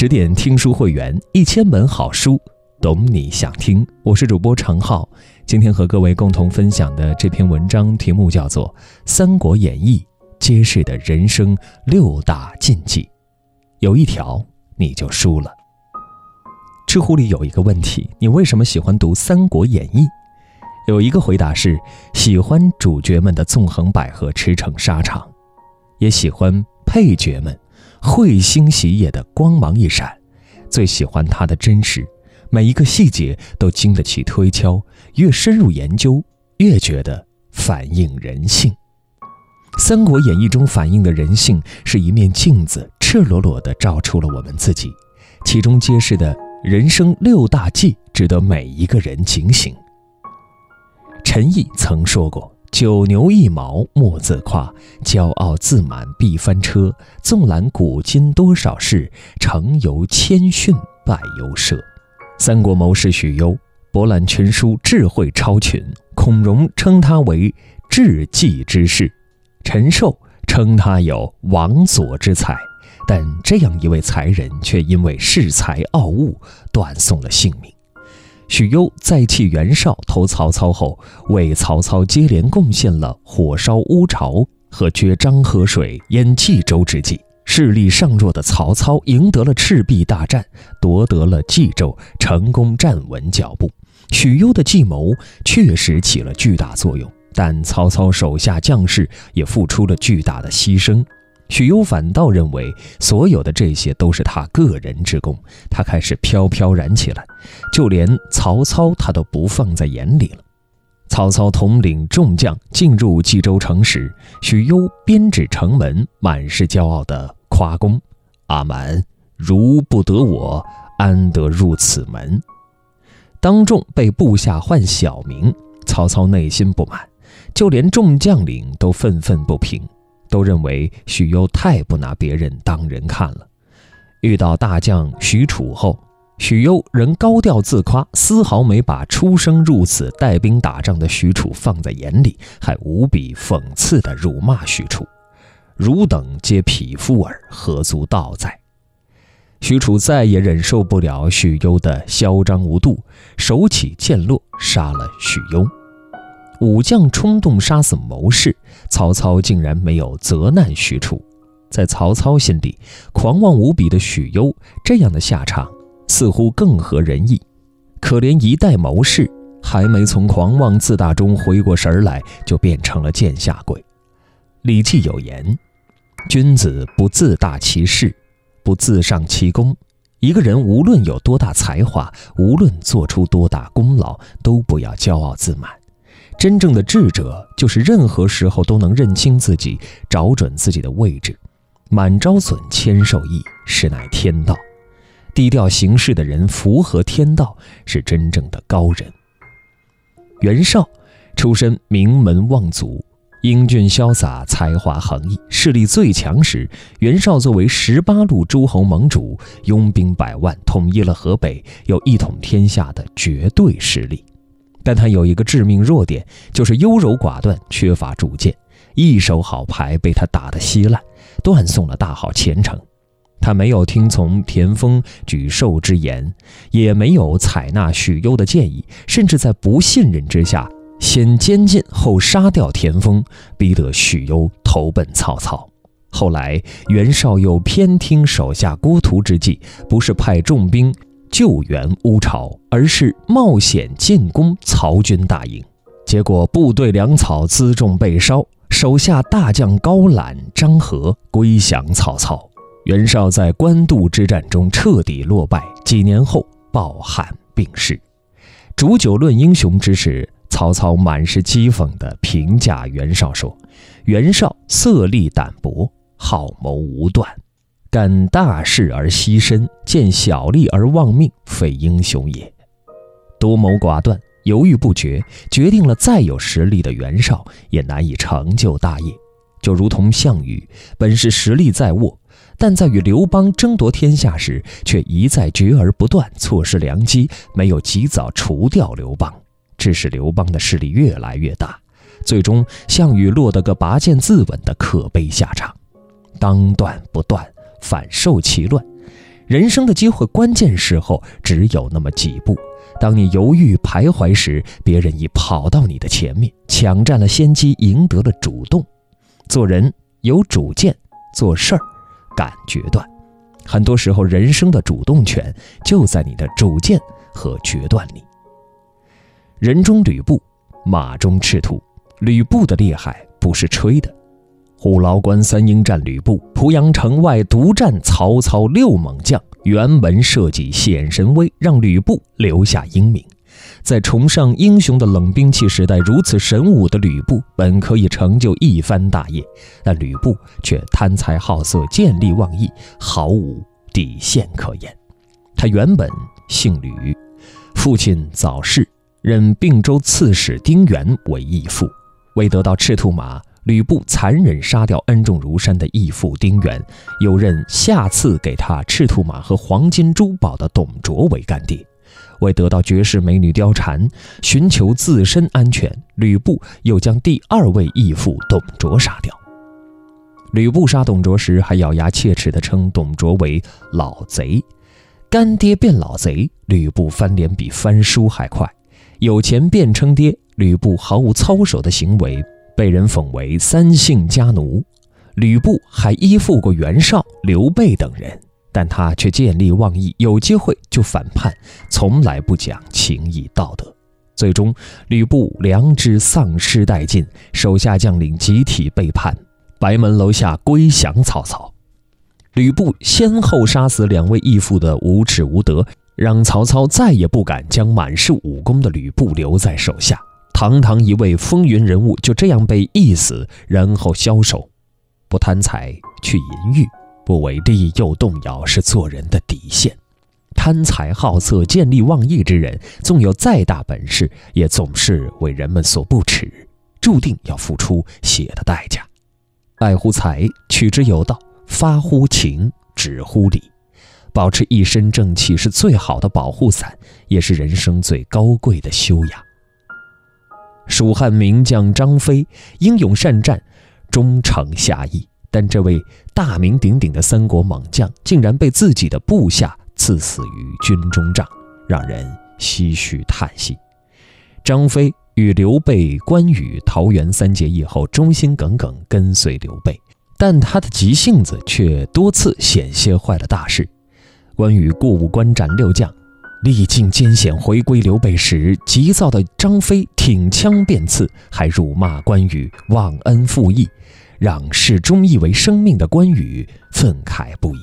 十点听书会员，一千本好书，懂你想听。我是主播常浩，今天和各位共同分享的这篇文章题目叫做《三国演义》，揭示的人生六大禁忌，有一条你就输了。知乎里有一个问题：你为什么喜欢读《三国演义》？有一个回答是：喜欢主角们的纵横捭阖、驰骋沙场，也喜欢配角们彗星喜野的光芒一闪。最喜欢它的真实，每一个细节都经得起推敲，越深入研究，越觉得反映人性。《三国演义》中反映的人性是一面镜子，赤裸裸地照出了我们自己，其中揭示的人生六大忌，值得每一个人警醒。陈毅曾说过：“九牛一毛莫自夸，骄傲自满必翻车。纵览古今多少事，成由谦逊败由奢。”三国谋士许攸博览群书，智慧超群。孔融称他为智计之士，陈寿称他有王佐之才。但这样一位才人，却因为恃才傲物，断送了性命。许攸在弃袁绍投曹操后，为曹操接连贡献了火烧乌巢和决漳河水淹冀州之计。势力尚弱的曹操赢得了赤壁大战，夺得了冀州，成功站稳脚步。许攸的计谋确实起了巨大作用，但曹操手下将士也付出了巨大的牺牲。许攸反倒认为，所有的这些都是他个人之功，他开始飘飘然起来，就连曹操他都不放在眼里了。曹操统领众将进入冀州城时，许攸编指城门，满是骄傲的夸功：“阿瞒，如不得我，安得入此门？”当众被部下唤小名，曹操内心不满，就连众将领都愤愤不平。都认为许攸太不拿别人当人看了。遇到大将许褚后，许攸仍高调自夸，丝毫没把出生入死、带兵打仗的许褚放在眼里，还无比讽刺地辱骂许褚：“汝等皆匹夫耳，何足道哉？”许褚再也忍受不了许攸的嚣张无度，手起剑落，杀了许攸。武将冲动杀死谋士，曹操竟然没有责难许褚。在曹操心里，狂妄无比的许攸这样的下场似乎更合人意。可怜一代谋士，还没从狂妄自大中回过神来，就变成了剑下鬼。《礼记》有言：“君子不自大其事，不自上其功。”一个人无论有多大才华，无论做出多大功劳，都不要骄傲自满。真正的智者，就是任何时候都能认清自己，找准自己的位置。满招损，谦受益，实乃天道。低调行事的人，符合天道，是真正的高人。袁绍出身名门望族，英俊潇洒，才华横溢，势力最强时，袁绍作为十八路诸侯盟主，拥兵百万，统一了河北，有一统天下的绝对实力。但他有一个致命弱点，就是优柔寡断，缺乏主见。一手好牌被他打得稀烂，断送了大好前程。他没有听从田丰举寿之言，也没有采纳许攸的建议，甚至在不信任之下，先监禁后杀掉田丰，逼得许攸投奔曹操。后来袁绍又偏听手下郭图之计，不是派重兵。救援乌巢，而是冒险进攻曹军大营，结果部队粮草辎重被烧，手下大将高览、张合归降曹操。袁绍在官渡之战中彻底落败，几年后抱憾病逝。煮酒论英雄之时，曹操满是讥讽地评价袁绍说：“袁绍色厉胆薄，好谋无断。”干大事而牺牲，见小利而忘命，非英雄也。多谋寡断，犹豫不决，决定了再有实力的袁绍也难以成就大业。就如同项羽，本是实力在握，但在与刘邦争夺天下时，却一再决而不断，错失良机，没有及早除掉刘邦，致使刘邦的势力越来越大。最终，项羽落得个拔剑自刎的可悲下场。当断不断。反受其乱，人生的机会，关键时候只有那么几步。当你犹豫徘徊时，别人已跑到你的前面，抢占了先机，赢得了主动。做人有主见，做事儿敢决断。很多时候，人生的主动权就在你的主见和决断里。人中吕布，马中赤兔。吕布的厉害不是吹的。虎牢关三英战吕布，濮阳城外独战曹操六猛将，辕门射戟显神威，让吕布留下英名。在崇尚英雄的冷兵器时代，如此神武的吕布本可以成就一番大业，但吕布却贪财好色、见利忘义，毫无底线可言。他原本姓吕，父亲早逝，任并州刺史丁原为义父，为得到赤兔马。吕布残忍杀掉恩重如山的义父丁原，又任下赐给他赤兔马和黄金珠宝的董卓为干爹。为得到绝世美女貂蝉，寻求自身安全，吕布又将第二位义父董卓杀掉。吕布杀董卓时，还咬牙切齿地称董卓为老贼。干爹变老贼，吕布翻脸比翻书还快。有钱变称爹，吕布毫无操守的行为。被人讽为三姓家奴，吕布还依附过袁绍、刘备等人，但他却见利忘义，有机会就反叛，从来不讲情义道德。最终，吕布良知丧失殆尽，手下将领集体背叛，白门楼下归降曹操。吕布先后杀死两位义父的无耻无德，让曹操再也不敢将满是武功的吕布留在手下。堂堂一位风云人物就这样被缢死，然后枭首。不贪财去淫欲，不为利又动摇，是做人的底线。贪财好色、见利忘义之人，纵有再大本事，也总是为人们所不齿，注定要付出血的代价。爱乎财，取之有道；发乎情，止乎礼。保持一身正气是最好的保护伞，也是人生最高贵的修养。蜀汉名将张飞英勇善战，忠诚侠义，但这位大名鼎鼎的三国猛将竟然被自己的部下赐死于军中帐，让人唏嘘叹息。张飞与刘备、关羽桃园三结义后，忠心耿耿跟随刘备，但他的急性子却多次险些坏了大事。关羽过五关斩六将。历尽艰险回归刘备时，急躁的张飞挺枪便刺，还辱骂关羽忘恩负义，让视忠义为生命的关羽愤慨不已。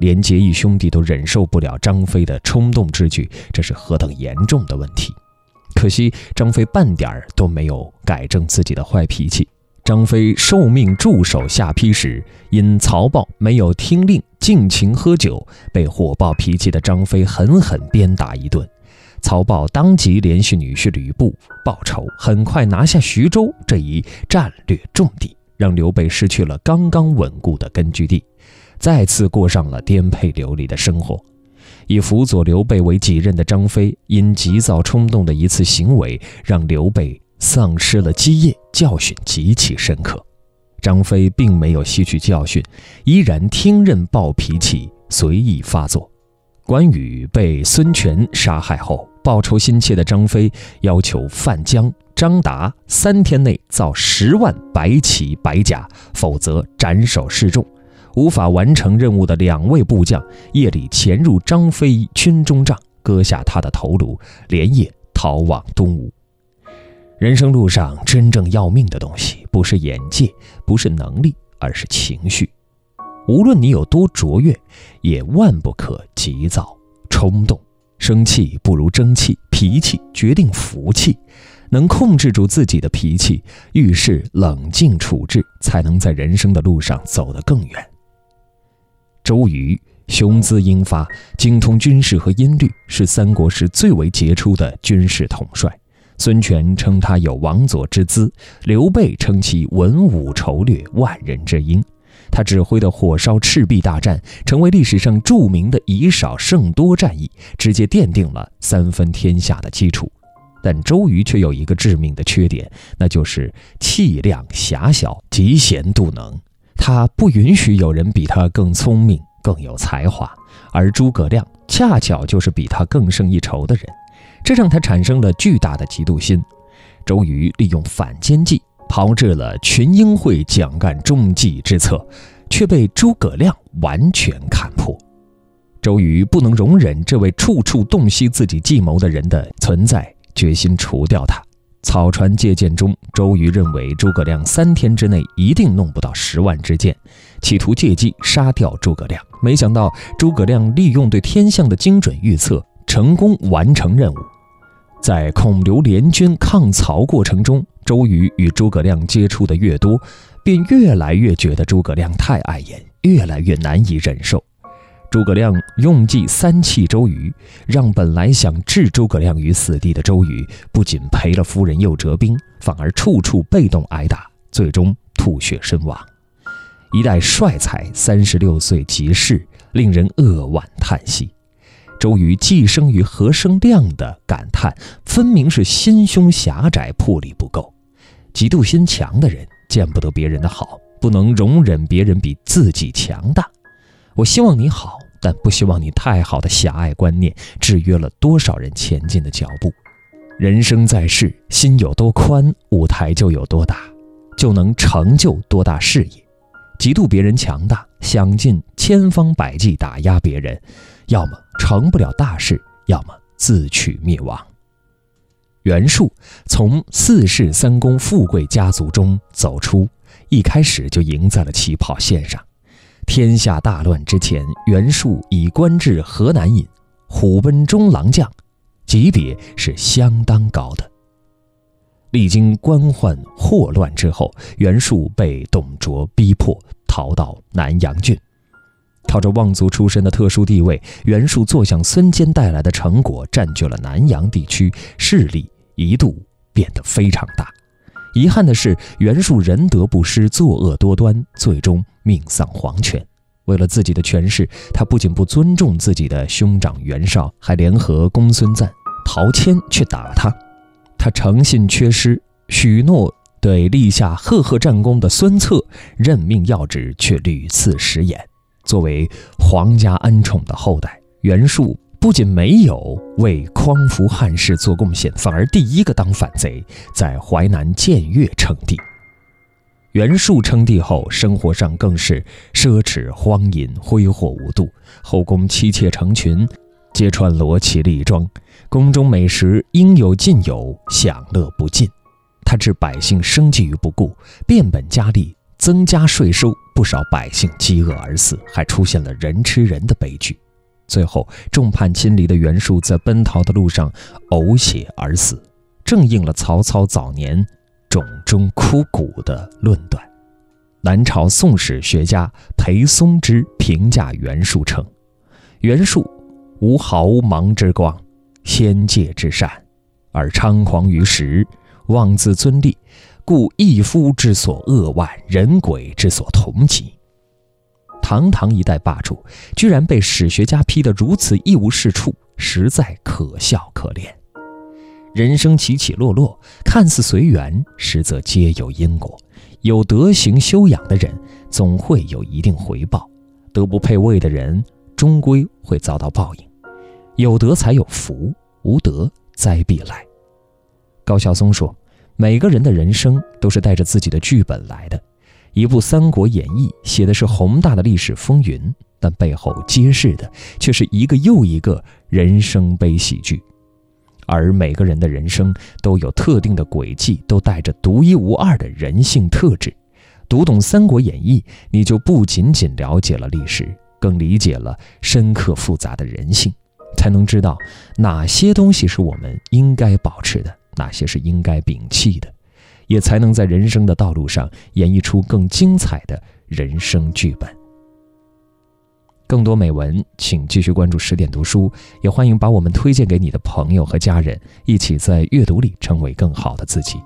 连结义兄弟都忍受不了张飞的冲动之举，这是何等严重的问题！可惜张飞半点儿都没有改正自己的坏脾气。张飞受命驻守下邳时，因曹豹没有听令尽情喝酒，被火爆脾气的张飞狠狠鞭打一顿。曹豹当即联系女婿吕布报仇，很快拿下徐州这一战略重地，让刘备失去了刚刚稳固的根据地，再次过上了颠沛流离的生活。以辅佐刘备为己任的张飞，因急躁冲动的一次行为，让刘备。丧失了基业，教训极其深刻。张飞并没有吸取教训，依然听任暴脾气，随意发作。关羽被孙权杀害后，报仇心切的张飞要求范疆、张达三天内造十万白旗白甲，否则斩首示众。无法完成任务的两位部将夜里潜入张飞军中帐，割下他的头颅，连夜逃往东吴。人生路上真正要命的东西，不是眼界，不是能力，而是情绪。无论你有多卓越，也万不可急躁冲动。生气不如争气，脾气决定福气。能控制住自己的脾气，遇事冷静处置，才能在人生的路上走得更远。周瑜雄姿英发，精通军事和音律，是三国时最为杰出的军事统帅。孙权称他有王佐之姿，刘备称其文武筹略，万人之英。他指挥的火烧赤壁大战，成为历史上著名的以少胜多战役，直接奠定了三分天下的基础。但周瑜却有一个致命的缺点，那就是气量狭小，嫉贤妒能。他不允许有人比他更聪明、更有才华，而诸葛亮恰巧就是比他更胜一筹的人，这让他产生了巨大的嫉妒心。周瑜利用反间计，炮制了群英会蒋干中计之策，却被诸葛亮完全看破。周瑜不能容忍这位处处洞悉自己计谋的人的存在，决心除掉他。草船借箭中，周瑜认为诸葛亮三天之内一定弄不到十万支箭，企图借机杀掉诸葛亮。没想到诸葛亮利用对天象的精准预测，成功完成任务。在孔刘联军抗曹过程中，周瑜与诸葛亮接触的越多，便越来越觉得诸葛亮太碍眼，越来越难以忍受。诸葛亮用计三气周瑜，让本来想置诸葛亮于死地的周瑜，不仅赔了夫人又折兵，反而处处被动挨打，最终吐血身亡。一代帅才三十六岁即逝，令人扼腕叹息。周瑜寄生于何生亮的感叹，分明是心胸狭窄，魄力不够。嫉妒心强的人见不得别人的好，不能容忍别人比自己强大。我希望你好。但不希望你太好的狭隘观念制约了多少人前进的脚步。人生在世，心有多宽，舞台就有多大，就能成就多大事业。嫉妒别人强大，想尽千方百计打压别人，要么成不了大事，要么自取灭亡。袁术从四世三公富贵家族中走出，一开始就赢在了起跑线上。天下大乱之前，袁术已官至河南尹、虎贲中郎将，级别是相当高的。历经官宦祸乱之后，袁术被董卓逼迫逃到南阳郡，靠着望族出身的特殊地位，袁术坐享孙坚带来的成果，占据了南阳地区，势力一度变得非常大。遗憾的是，袁术仁德不施，作恶多端，最终命丧黄泉。为了自己的权势，他不仅不尊重自己的兄长袁绍，还联合公孙瓒、陶谦去打他。他诚信缺失，许诺对立下赫赫战功的孙策任命要职，却屡次食言。作为皇家恩宠的后代，袁术。不仅没有为匡扶汉室做贡献，反而第一个当反贼，在淮南建越称帝。袁术称帝后，生活上更是奢侈荒淫，挥霍无度，后宫妻妾成群，皆穿罗绮丽装，宫中美食应有尽有，享乐不尽。他置百姓生计于不顾，变本加厉增加税收，不少百姓饥饿而死，还出现了人吃人的悲剧。最后，众叛亲离的袁术在奔逃的路上呕血而死，正应了曹操早年“冢中枯骨”的论断。南朝宋史学家裴松之评价袁术称：“袁术无毫芒之光，仙界之善，而猖狂于时，妄自尊立，故一夫之所恶万，人鬼之所同极。”堂堂一代霸主，居然被史学家批得如此一无是处，实在可笑可怜。人生起起落落，看似随缘，实则皆有因果。有德行修养的人，总会有一定回报；德不配位的人，终归会遭到报应。有德才有福，无德灾必来。高晓松说：“每个人的人生都是带着自己的剧本来的。”一部《三国演义》写的是宏大的历史风云，但背后揭示的却是一个又一个人生悲喜剧。而每个人的人生都有特定的轨迹，都带着独一无二的人性特质。读懂《三国演义》，你就不仅仅了解了历史，更理解了深刻复杂的人性，才能知道哪些东西是我们应该保持的，哪些是应该摒弃的。也才能在人生的道路上演绎出更精彩的人生剧本。更多美文，请继续关注十点读书，也欢迎把我们推荐给你的朋友和家人，一起在阅读里成为更好的自己。